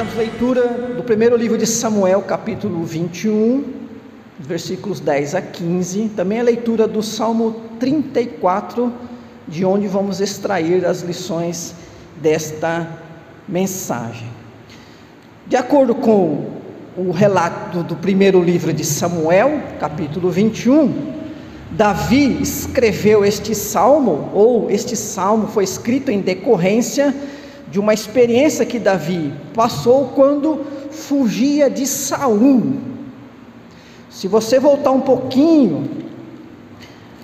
Fizemos leitura do primeiro livro de Samuel, capítulo 21, versículos 10 a 15. Também a leitura do Salmo 34, de onde vamos extrair as lições desta mensagem. De acordo com o relato do primeiro livro de Samuel, capítulo 21, Davi escreveu este salmo, ou este salmo foi escrito em decorrência de uma experiência que Davi passou quando fugia de Saul. Se você voltar um pouquinho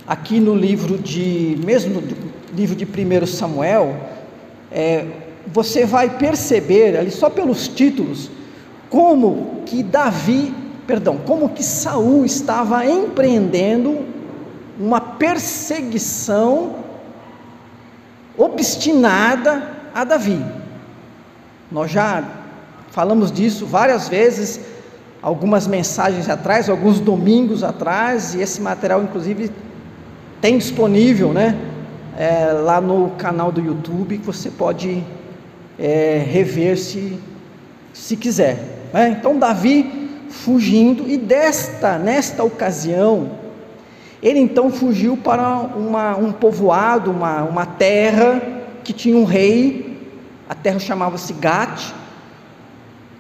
aqui no livro de, mesmo livro de 1 Samuel, é, você vai perceber ali só pelos títulos como que Davi, perdão, como que Saul estava empreendendo uma perseguição obstinada a Davi. Nós já falamos disso várias vezes, algumas mensagens atrás, alguns domingos atrás, e esse material, inclusive, tem disponível, né? É, lá no canal do YouTube, que você pode é, rever se, se quiser. Né? Então, Davi fugindo, e desta, nesta ocasião, ele então fugiu para uma, um povoado, uma, uma terra que tinha um rei a terra chamava-se Gate,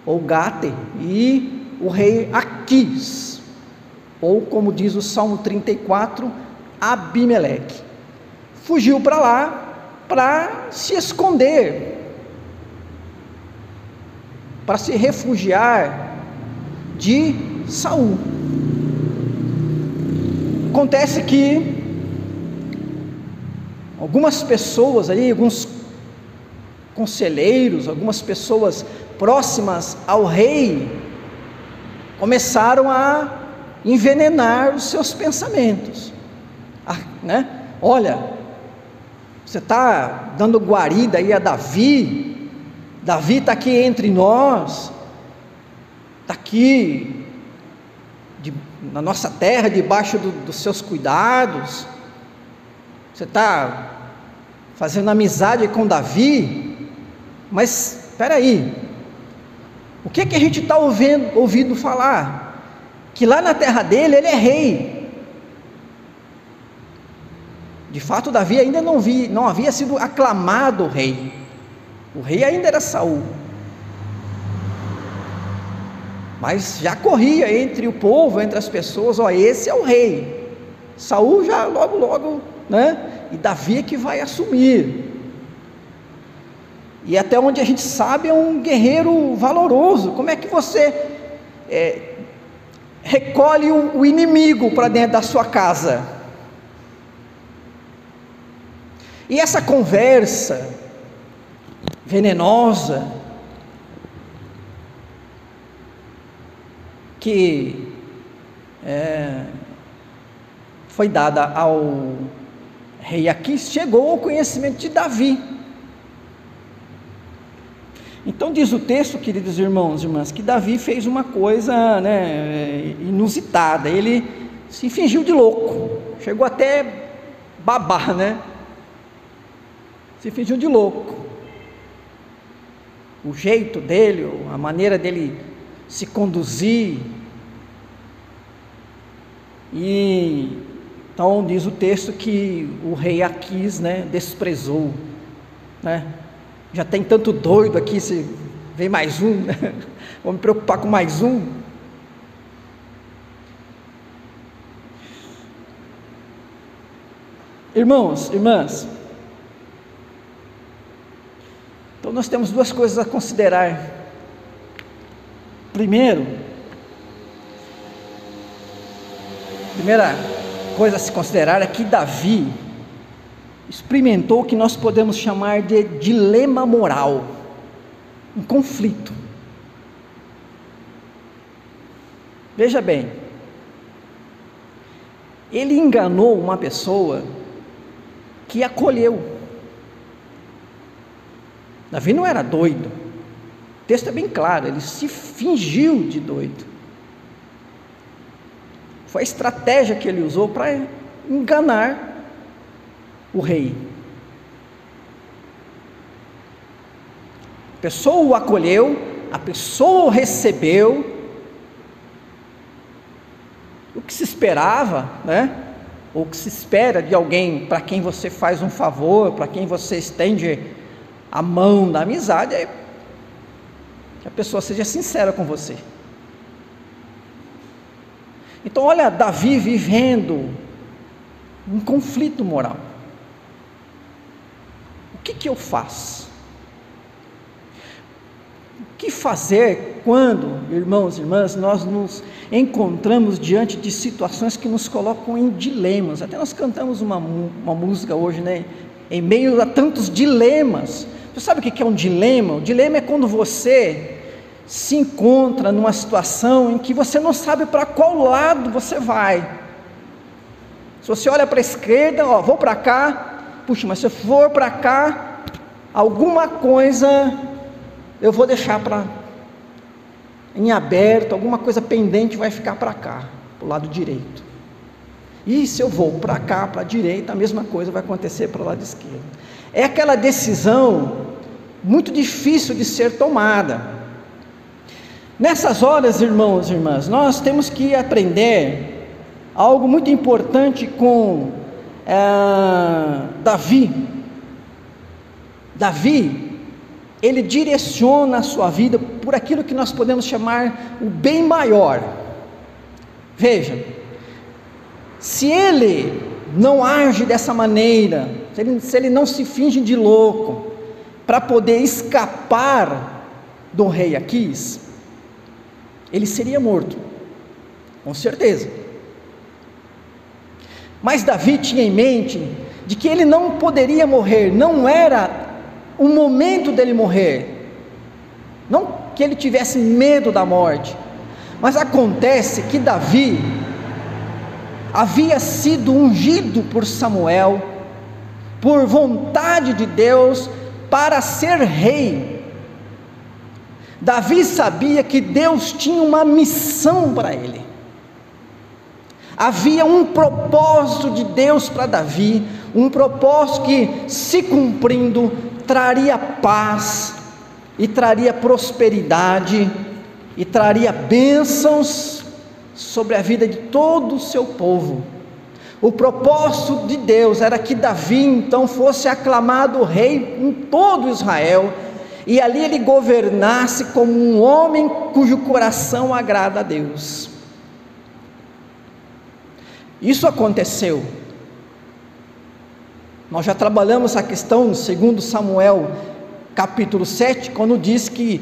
ou Gate, e o rei Aquis, ou como diz o Salmo 34, Abimeleque. Fugiu para lá para se esconder, para se refugiar de Saul. Acontece que algumas pessoas ali, alguns conselheiros, algumas pessoas próximas ao rei, começaram a envenenar os seus pensamentos. Ah, né? Olha, você está dando guarida aí a Davi, Davi está aqui entre nós, está aqui de, na nossa terra, debaixo do, dos seus cuidados, você está fazendo amizade com Davi, mas espera aí, o que, é que a gente está ouvindo, falar? Que lá na terra dele ele é rei. De fato, Davi ainda não, vi, não havia sido aclamado rei. O rei ainda era Saul. Mas já corria entre o povo, entre as pessoas, ó, esse é o rei. Saul já logo, logo, né? E Davi é que vai assumir. E até onde a gente sabe é um guerreiro valoroso. Como é que você é, recolhe o, o inimigo para dentro da sua casa? E essa conversa venenosa que é, foi dada ao rei Aquis chegou ao conhecimento de Davi. Então diz o texto, queridos irmãos e irmãs, que Davi fez uma coisa né, inusitada. Ele se fingiu de louco, chegou até babar, né? Se fingiu de louco. O jeito dele, a maneira dele se conduzir. E então diz o texto que o rei Aquis, né, desprezou, né? Já tem tanto doido aqui, se vem mais um, né? vou me preocupar com mais um. Irmãos, irmãs, então nós temos duas coisas a considerar. Primeiro, primeira coisa a se considerar é que Davi, experimentou o que nós podemos chamar de dilema moral, um conflito. Veja bem, ele enganou uma pessoa que acolheu. Davi não era doido, o texto é bem claro, ele se fingiu de doido. Foi a estratégia que ele usou para enganar o rei. A pessoa o acolheu, a pessoa recebeu o que se esperava, né? Ou o que se espera de alguém para quem você faz um favor, para quem você estende a mão da amizade, é que a pessoa seja sincera com você. Então, olha, Davi vivendo um conflito moral. Que, que eu faço? O que fazer quando, irmãos e irmãs, nós nos encontramos diante de situações que nos colocam em dilemas? Até nós cantamos uma, uma música hoje, né? Em meio a tantos dilemas. Você sabe o que é um dilema? O dilema é quando você se encontra numa situação em que você não sabe para qual lado você vai. Se você olha para a esquerda, ó, vou para cá, puxa, mas se eu for para cá, alguma coisa eu vou deixar para em aberto, alguma coisa pendente vai ficar para cá, para o lado direito. E se eu vou para cá, para a direita, a mesma coisa vai acontecer para o lado esquerdo. É aquela decisão muito difícil de ser tomada. Nessas horas, irmãos e irmãs, nós temos que aprender algo muito importante com é, Davi. Davi, ele direciona a sua vida por aquilo que nós podemos chamar o bem maior. Veja, se ele não age dessa maneira, se ele, se ele não se finge de louco, para poder escapar do rei Aquis, ele seria morto, com certeza. Mas Davi tinha em mente de que ele não poderia morrer, não era o momento dele morrer, não que ele tivesse medo da morte, mas acontece que Davi havia sido ungido por Samuel, por vontade de Deus, para ser rei Davi sabia que Deus tinha uma missão para ele. Havia um propósito de Deus para Davi, um propósito que, se cumprindo, traria paz, e traria prosperidade, e traria bênçãos sobre a vida de todo o seu povo. O propósito de Deus era que Davi então fosse aclamado rei em todo Israel e ali ele governasse como um homem cujo coração agrada a Deus. Isso aconteceu. Nós já trabalhamos a questão, segundo Samuel, capítulo 7, quando diz que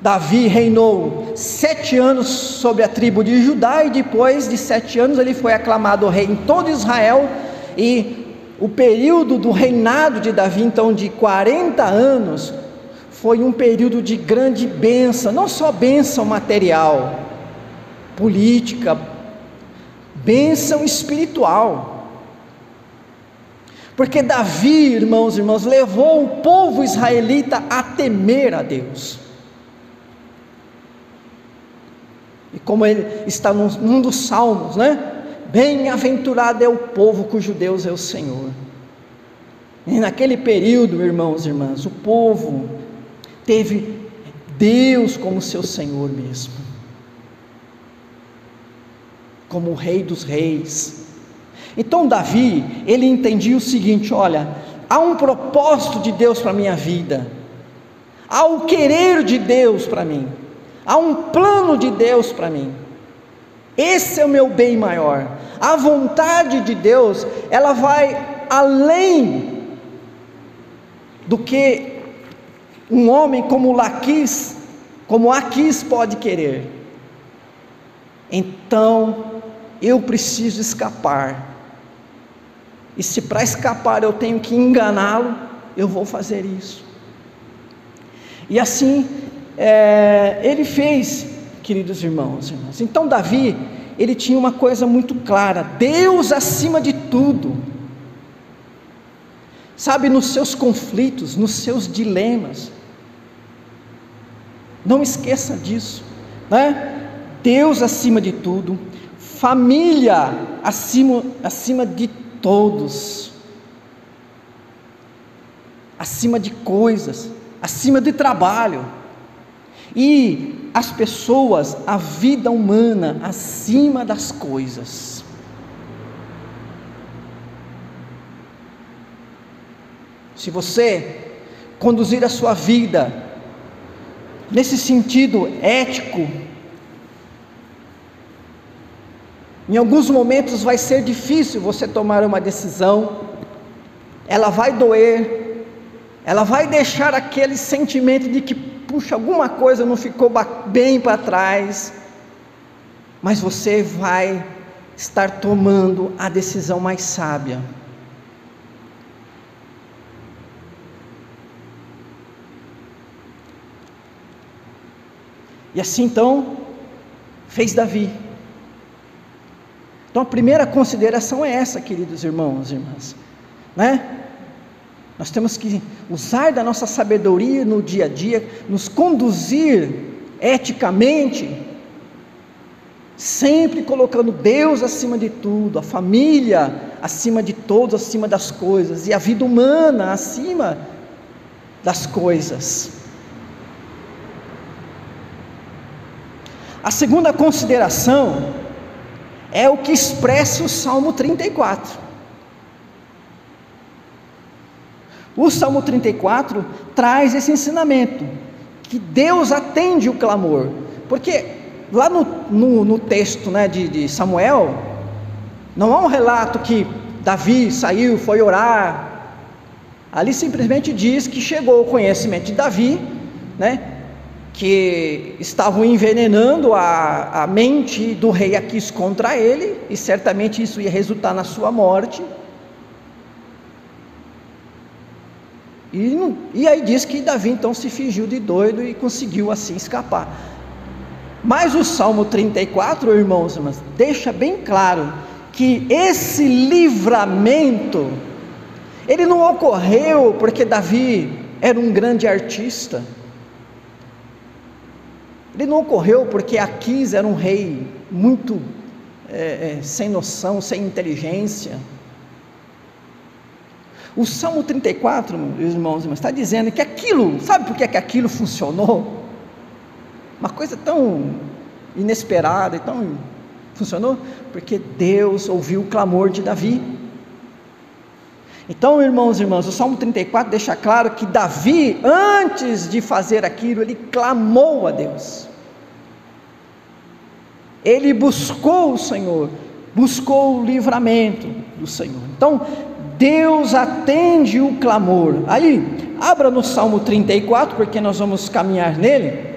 Davi reinou sete anos sobre a tribo de Judá, e depois de sete anos ele foi aclamado rei em todo Israel, e o período do reinado de Davi, então de 40 anos, foi um período de grande bênção, não só bênção material, política, bênção espiritual. Porque Davi, irmãos e irmãs, levou o povo israelita a temer a Deus. E como ele está num, dos salmos, né? Bem-aventurado é o povo cujo Deus é o Senhor. E naquele período, irmãos e irmãs, o povo teve Deus como seu Senhor mesmo, como o Rei dos Reis. Então, Davi, ele entendia o seguinte: olha, há um propósito de Deus para a minha vida, há o querer de Deus para mim, há um plano de Deus para mim. Esse é o meu bem maior. A vontade de Deus, ela vai além do que um homem como Laquis, como Aquis pode querer. Então, eu preciso escapar. E se para escapar eu tenho que enganá-lo, eu vou fazer isso. E assim, é, ele fez, queridos irmãos, irmãs. Então, Davi, ele tinha uma coisa muito clara: Deus acima de tudo. Sabe, nos seus conflitos, nos seus dilemas, não esqueça disso, né? Deus acima de tudo, família acima, acima de todos, acima de coisas, acima de trabalho. e as pessoas, a vida humana acima das coisas. Se você conduzir a sua vida nesse sentido ético, em alguns momentos vai ser difícil você tomar uma decisão, ela vai doer, ela vai deixar aquele sentimento de que, puxa, alguma coisa não ficou bem para trás, mas você vai estar tomando a decisão mais sábia. E assim então fez Davi. Então a primeira consideração é essa, queridos irmãos e irmãs, né? Nós temos que usar da nossa sabedoria no dia a dia, nos conduzir eticamente, sempre colocando Deus acima de tudo, a família acima de todos, acima das coisas, e a vida humana acima das coisas. A segunda consideração é o que expressa o Salmo 34. O Salmo 34 traz esse ensinamento, que Deus atende o clamor, porque lá no, no, no texto né, de, de Samuel, não há um relato que Davi saiu, foi orar, ali simplesmente diz que chegou o conhecimento de Davi, né, que estavam envenenando a, a mente do rei Aquis contra ele, e certamente isso ia resultar na sua morte. E, e aí diz que Davi então se fingiu de doido e conseguiu assim escapar. Mas o Salmo 34, irmãos, irmãs, deixa bem claro que esse livramento, ele não ocorreu porque Davi era um grande artista, ele não ocorreu porque Aquis era um rei muito é, é, sem noção, sem inteligência. O Salmo 34, meus irmãos, está dizendo que aquilo, sabe por que, que aquilo funcionou? Uma coisa tão inesperada e tão funcionou? Porque Deus ouviu o clamor de Davi. Então, irmãos e irmãs, o Salmo 34 deixa claro que Davi, antes de fazer aquilo, ele clamou a Deus. Ele buscou o Senhor, buscou o livramento do Senhor. Então, Deus atende o clamor. Aí, abra no Salmo 34, porque nós vamos caminhar nele.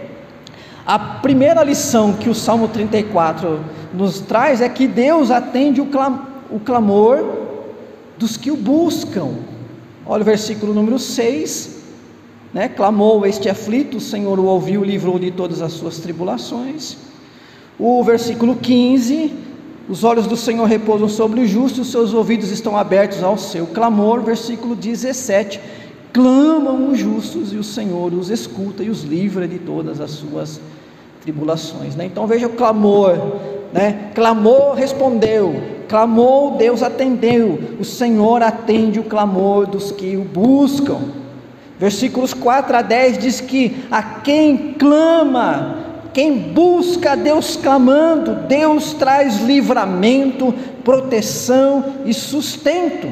A primeira lição que o Salmo 34 nos traz é que Deus atende o clamor dos que o buscam. Olha o versículo número 6, né? Clamou este aflito, o Senhor o ouviu, livrou de todas as suas tribulações. O versículo 15: Os olhos do Senhor repousam sobre o justo, os seus ouvidos estão abertos ao seu clamor. Versículo 17: Clamam os justos e o Senhor os escuta e os livra de todas as suas tribulações. Né? Então veja o clamor, né? Clamou, respondeu, clamou, Deus atendeu. O Senhor atende o clamor dos que o buscam. Versículos 4 a 10 diz que a quem clama, quem busca Deus clamando, Deus traz livramento, proteção e sustento.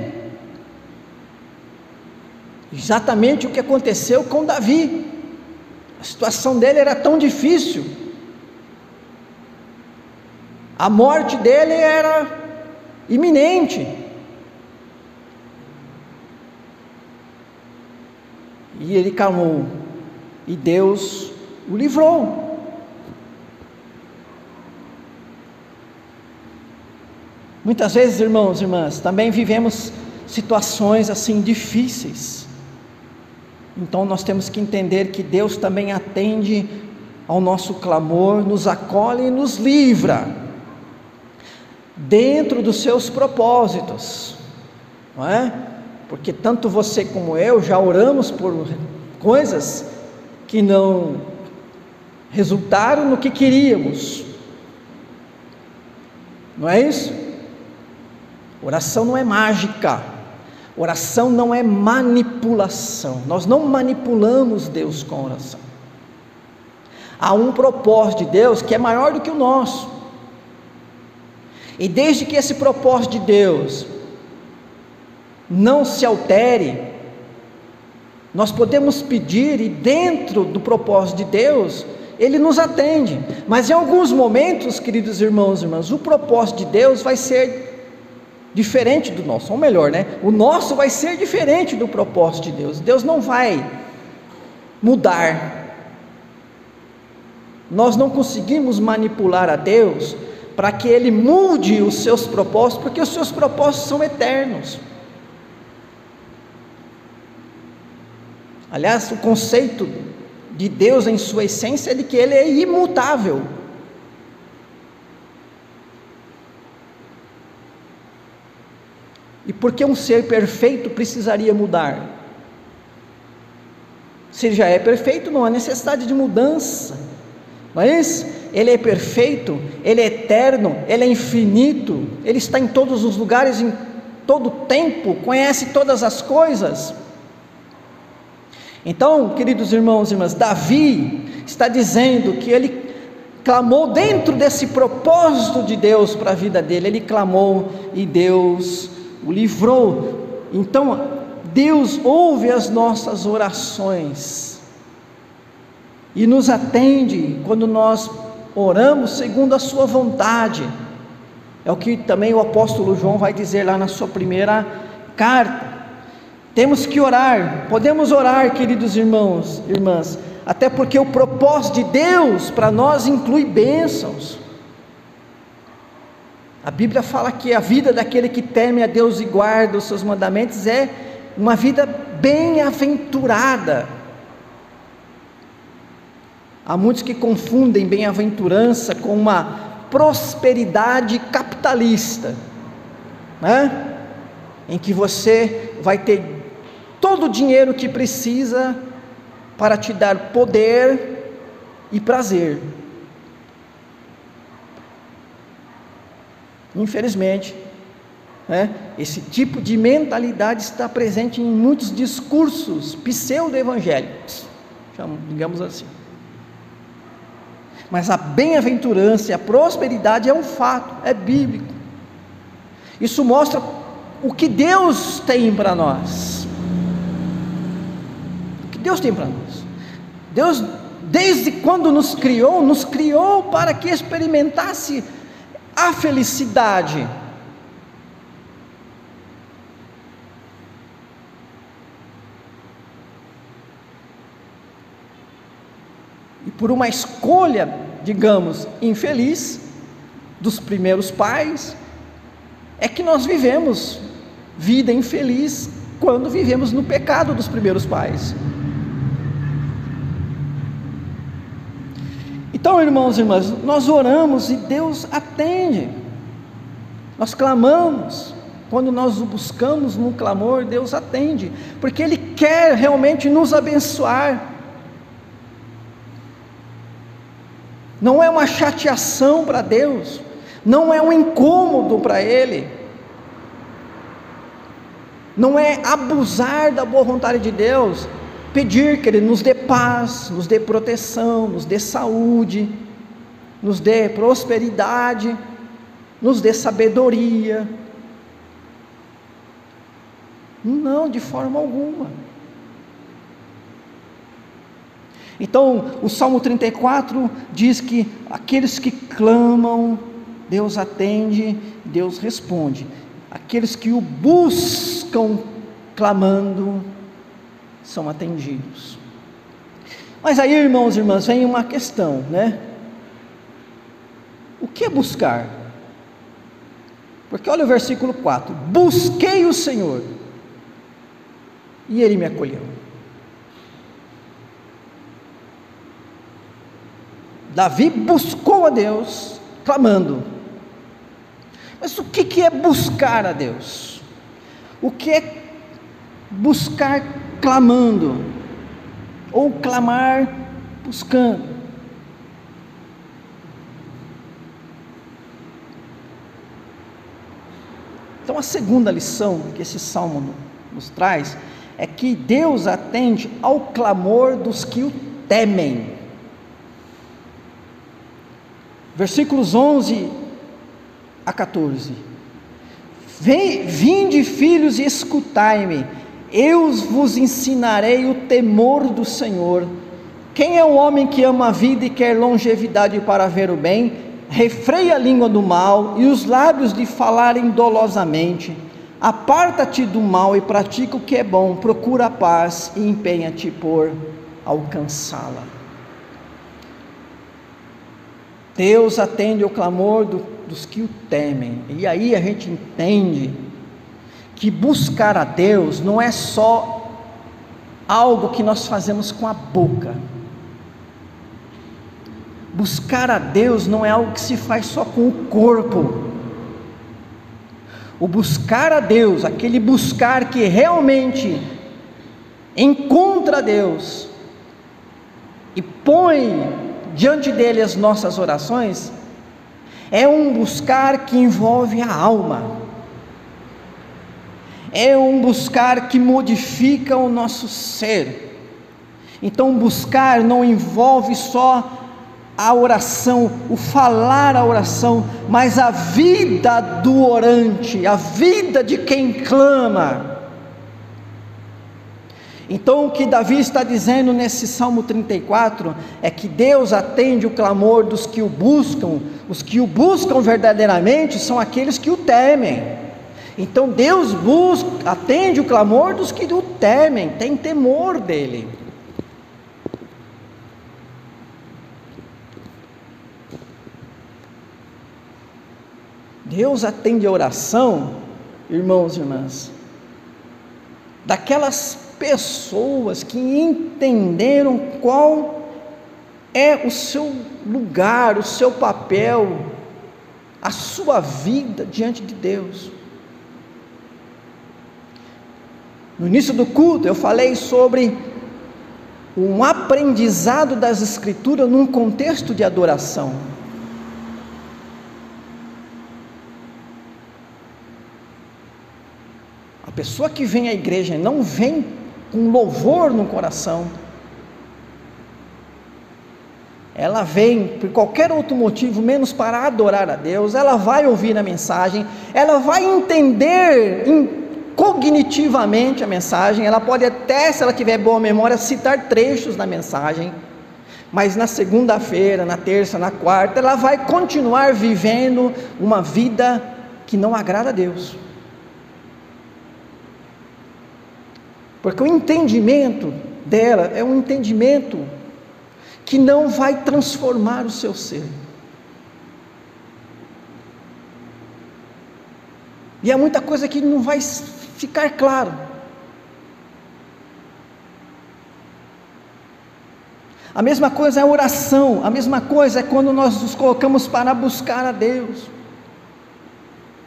Exatamente o que aconteceu com Davi. A situação dele era tão difícil. A morte dele era iminente. E ele clamou, e Deus o livrou. Muitas vezes, irmãos e irmãs, também vivemos situações assim difíceis. Então nós temos que entender que Deus também atende ao nosso clamor, nos acolhe e nos livra dentro dos seus propósitos, não é? Porque tanto você como eu já oramos por coisas que não resultaram no que queríamos, não é isso? Oração não é mágica. Oração não é manipulação. Nós não manipulamos Deus com oração. há um propósito de Deus que é maior do que o nosso. E desde que esse propósito de Deus não se altere, nós podemos pedir e dentro do propósito de Deus, ele nos atende. Mas em alguns momentos, queridos irmãos e irmãs, o propósito de Deus vai ser diferente do nosso, ou melhor, né? O nosso vai ser diferente do propósito de Deus. Deus não vai mudar. Nós não conseguimos manipular a Deus para que ele mude os seus propósitos, porque os seus propósitos são eternos. Aliás, o conceito de Deus em sua essência é de que ele é imutável. E por que um ser perfeito precisaria mudar? Se ele já é perfeito, não há necessidade de mudança. Mas ele é perfeito, ele é eterno, ele é infinito, ele está em todos os lugares, em todo o tempo, conhece todas as coisas. Então, queridos irmãos e irmãs, Davi está dizendo que ele clamou dentro desse propósito de Deus para a vida dele, ele clamou e Deus o livrou. Então, Deus ouve as nossas orações e nos atende quando nós oramos segundo a Sua vontade. É o que também o apóstolo João vai dizer lá na sua primeira carta. Temos que orar, podemos orar, queridos irmãos, irmãs, até porque o propósito de Deus para nós inclui bênçãos. A Bíblia fala que a vida daquele que teme a Deus e guarda os seus mandamentos é uma vida bem-aventurada. Há muitos que confundem bem-aventurança com uma prosperidade capitalista, né? em que você vai ter todo o dinheiro que precisa para te dar poder e prazer. Infelizmente, né, esse tipo de mentalidade está presente em muitos discursos pseudo-evangélicos, digamos assim. Mas a bem-aventurança e a prosperidade é um fato, é bíblico. Isso mostra o que Deus tem para nós. Deus tem para nós. Deus, desde quando nos criou, nos criou para que experimentasse a felicidade. Por uma escolha, digamos, infeliz dos primeiros pais, é que nós vivemos vida infeliz quando vivemos no pecado dos primeiros pais. Então, irmãos e irmãs, nós oramos e Deus atende. Nós clamamos. Quando nós o buscamos no clamor, Deus atende, porque Ele quer realmente nos abençoar. Não é uma chateação para Deus, não é um incômodo para Ele, não é abusar da boa vontade de Deus, pedir que Ele nos dê paz, nos dê proteção, nos dê saúde, nos dê prosperidade, nos dê sabedoria. Não, de forma alguma. Então, o Salmo 34 diz que aqueles que clamam, Deus atende, Deus responde. Aqueles que o buscam clamando, são atendidos. Mas aí, irmãos e irmãs, vem uma questão, né? O que é buscar? Porque olha o versículo 4: Busquei o Senhor, e Ele me acolheu. Davi buscou a Deus, clamando. Mas o que é buscar a Deus? O que é buscar clamando, ou clamar buscando. Então, a segunda lição que esse salmo nos traz é que Deus atende ao clamor dos que o temem. Versículos 11 a 14. Vinde, filhos, e escutai-me, eu vos ensinarei o temor do Senhor. Quem é o homem que ama a vida e quer longevidade para ver o bem? Refreia a língua do mal e os lábios de falarem dolosamente. Aparta-te do mal e pratica o que é bom, procura a paz e empenha-te por alcançá-la. Deus atende o clamor do, dos que o temem, e aí a gente entende que buscar a Deus não é só algo que nós fazemos com a boca. Buscar a Deus não é algo que se faz só com o corpo. O buscar a Deus, aquele buscar que realmente encontra Deus e põe diante dele as nossas orações, é um buscar que envolve a alma, é um buscar que modifica o nosso ser. Então, buscar não envolve só a oração, o falar a oração, mas a vida do orante, a vida de quem clama. Então, o que Davi está dizendo nesse Salmo 34 é que Deus atende o clamor dos que o buscam, os que o buscam verdadeiramente são aqueles que o temem. Então, Deus busca, atende o clamor dos que o temem, tem temor dele. Deus atende a oração, irmãos e irmãs, daquelas pessoas que entenderam qual é o seu lugar, o seu papel, a sua vida diante de Deus. No início do culto eu falei sobre um aprendizado das Escrituras num contexto de adoração. pessoa que vem à igreja não vem com louvor no coração, ela vem por qualquer outro motivo, menos para adorar a Deus, ela vai ouvir a mensagem, ela vai entender cognitivamente a mensagem, ela pode até, se ela tiver boa memória, citar trechos da mensagem, mas na segunda-feira, na terça, na quarta, ela vai continuar vivendo uma vida que não agrada a Deus. Porque o entendimento dela é um entendimento que não vai transformar o seu ser. E há muita coisa que não vai ficar claro. A mesma coisa é a oração, a mesma coisa é quando nós nos colocamos para buscar a Deus.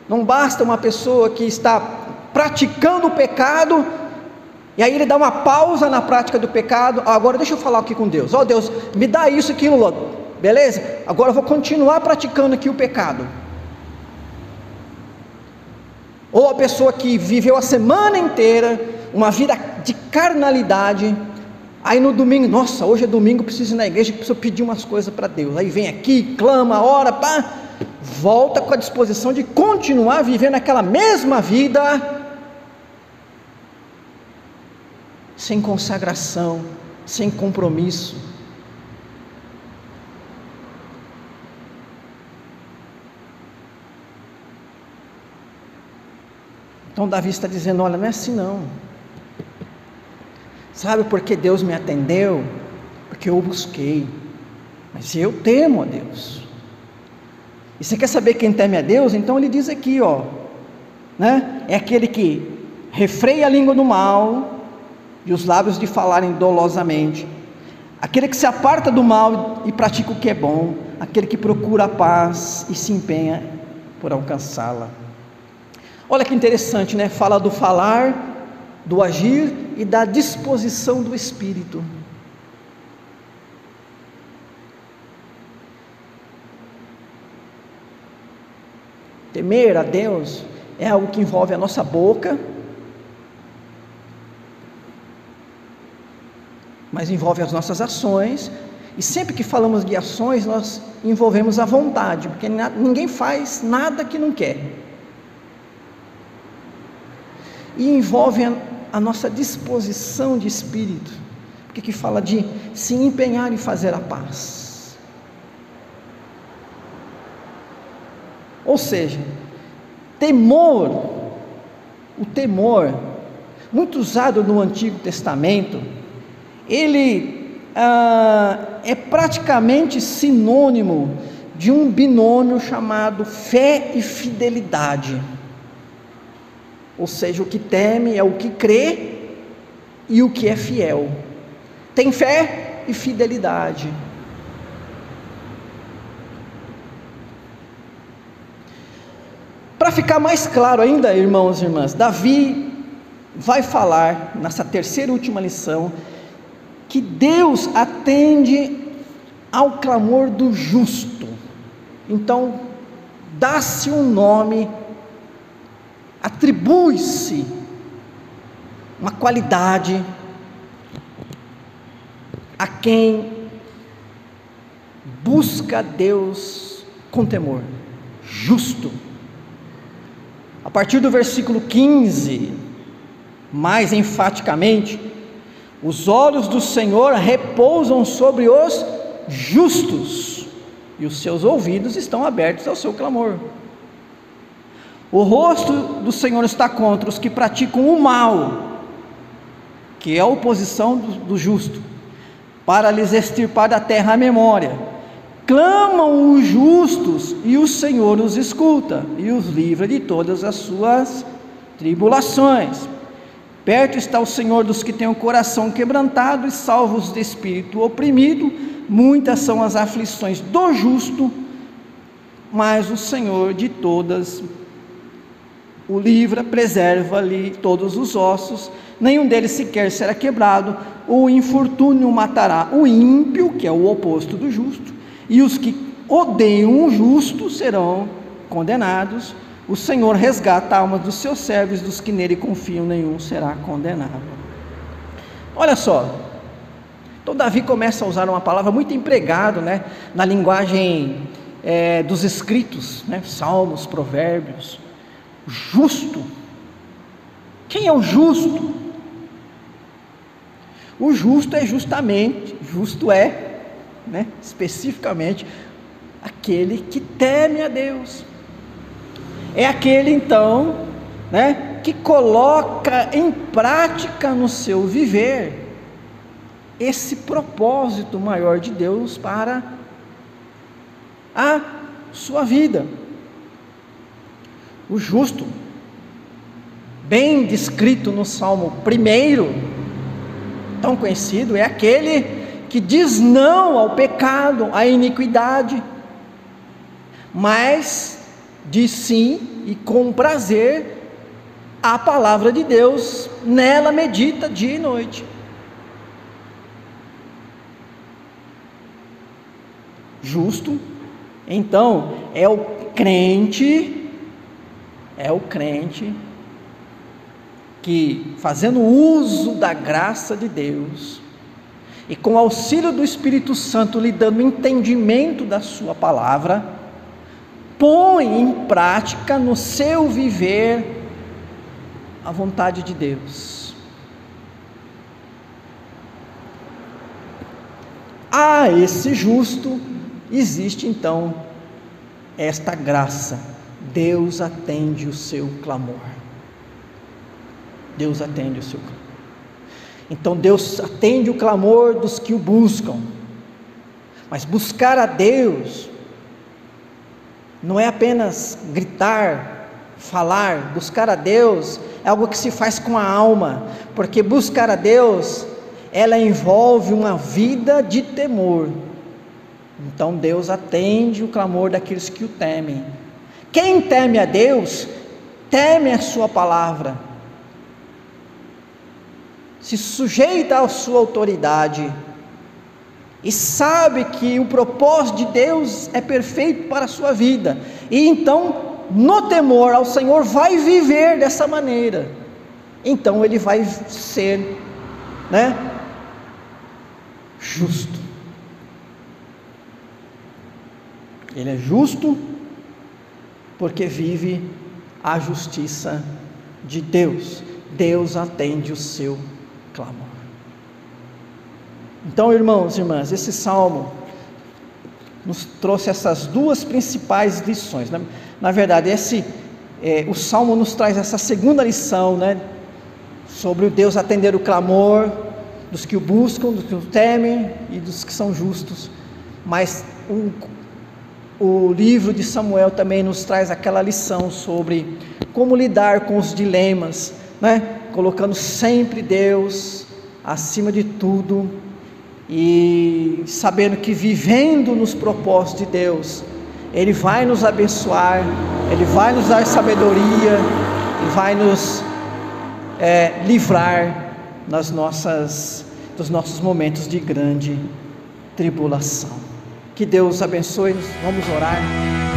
Não basta uma pessoa que está praticando o pecado e aí ele dá uma pausa na prática do pecado. Ah, agora deixa eu falar aqui com Deus. Ó oh, Deus, me dá isso, aquilo, outro. Beleza? Agora eu vou continuar praticando aqui o pecado. Ou a pessoa que viveu a semana inteira uma vida de carnalidade, aí no domingo, nossa, hoje é domingo, preciso ir na igreja, preciso pedir umas coisas para Deus. Aí vem aqui, clama, ora, pá, volta com a disposição de continuar vivendo aquela mesma vida sem consagração, sem compromisso. Então Davi está dizendo: olha, não é assim não. Sabe por que Deus me atendeu? Porque eu busquei. Mas eu temo a Deus. E você quer saber quem teme a Deus? Então ele diz aqui, ó, né? É aquele que refreia a língua do mal, e os lábios de falarem dolosamente. Aquele que se aparta do mal e pratica o que é bom, aquele que procura a paz e se empenha por alcançá-la. Olha que interessante, né? Fala do falar, do agir e da disposição do espírito. Temer a Deus é algo que envolve a nossa boca, mas envolve as nossas ações E sempre que falamos de ações, nós envolvemos a vontade, porque ninguém faz nada que não quer. E envolve a, a nossa disposição de espírito, porque que fala de se empenhar em fazer a paz. Ou seja, temor, o temor, muito usado no Antigo Testamento, ele ah, é praticamente sinônimo de um binômio chamado fé e fidelidade. Ou seja, o que teme é o que crê e o que é fiel. Tem fé e fidelidade. Para ficar mais claro ainda, irmãos e irmãs, Davi vai falar nessa terceira e última lição que Deus atende ao clamor do justo. Então, dá-se um nome, atribui-se uma qualidade a quem busca Deus com temor, justo. A partir do versículo 15, mais enfaticamente, os olhos do Senhor repousam sobre os justos, e os seus ouvidos estão abertos ao seu clamor. O rosto do Senhor está contra os que praticam o mal, que é a oposição do, do justo, para lhes extirpar da terra a memória. Clamam os justos, e o Senhor os escuta, e os livra de todas as suas tribulações. Perto está o Senhor dos que têm o coração quebrantado e salvos de espírito oprimido. Muitas são as aflições do justo, mas o Senhor de todas o livra, preserva-lhe todos os ossos, nenhum deles sequer será quebrado. O infortúnio matará o ímpio, que é o oposto do justo, e os que odeiam o justo serão condenados. O Senhor resgata a alma dos seus servos, dos que nele confiam, nenhum será condenado. Olha só, então Davi começa a usar uma palavra muito empregada né, na linguagem é, dos escritos, né, salmos, provérbios. Justo. Quem é o justo? O justo é justamente, justo é, né, especificamente, aquele que teme a Deus é aquele então, né, que coloca em prática no seu viver esse propósito maior de Deus para a sua vida. O justo, bem descrito no Salmo 1, tão conhecido, é aquele que diz não ao pecado, à iniquidade, mas diz sim e com prazer à palavra de Deus, nela medita dia e noite. Justo, então, é o crente, é o crente que, fazendo uso da graça de Deus, e com auxílio do Espírito Santo lhe dando entendimento da Sua palavra, põe em prática no seu viver a vontade de Deus. A esse justo existe então esta graça. Deus atende o seu clamor. Deus atende o seu clamor. Então Deus atende o clamor dos que o buscam. Mas buscar a Deus não é apenas gritar, falar, buscar a Deus, é algo que se faz com a alma, porque buscar a Deus, ela envolve uma vida de temor. Então Deus atende o clamor daqueles que o temem. Quem teme a Deus, teme a Sua palavra, se sujeita à Sua autoridade e sabe que o propósito de Deus é perfeito para a sua vida, e então, no temor ao Senhor, vai viver dessa maneira. Então ele vai ser, né, justo. Ele é justo porque vive a justiça de Deus. Deus atende o seu clamor. Então, irmãos e irmãs, esse salmo nos trouxe essas duas principais lições. Na, na verdade, esse é, o salmo nos traz essa segunda lição, né, sobre o Deus atender o clamor dos que o buscam, dos que o temem e dos que são justos. Mas um, o livro de Samuel também nos traz aquela lição sobre como lidar com os dilemas, né? colocando sempre Deus acima de tudo e sabendo que vivendo nos propósitos de Deus, Ele vai nos abençoar, Ele vai nos dar sabedoria e vai nos é, livrar nas nossas, dos nossos momentos de grande tribulação. Que Deus abençoe, vamos orar.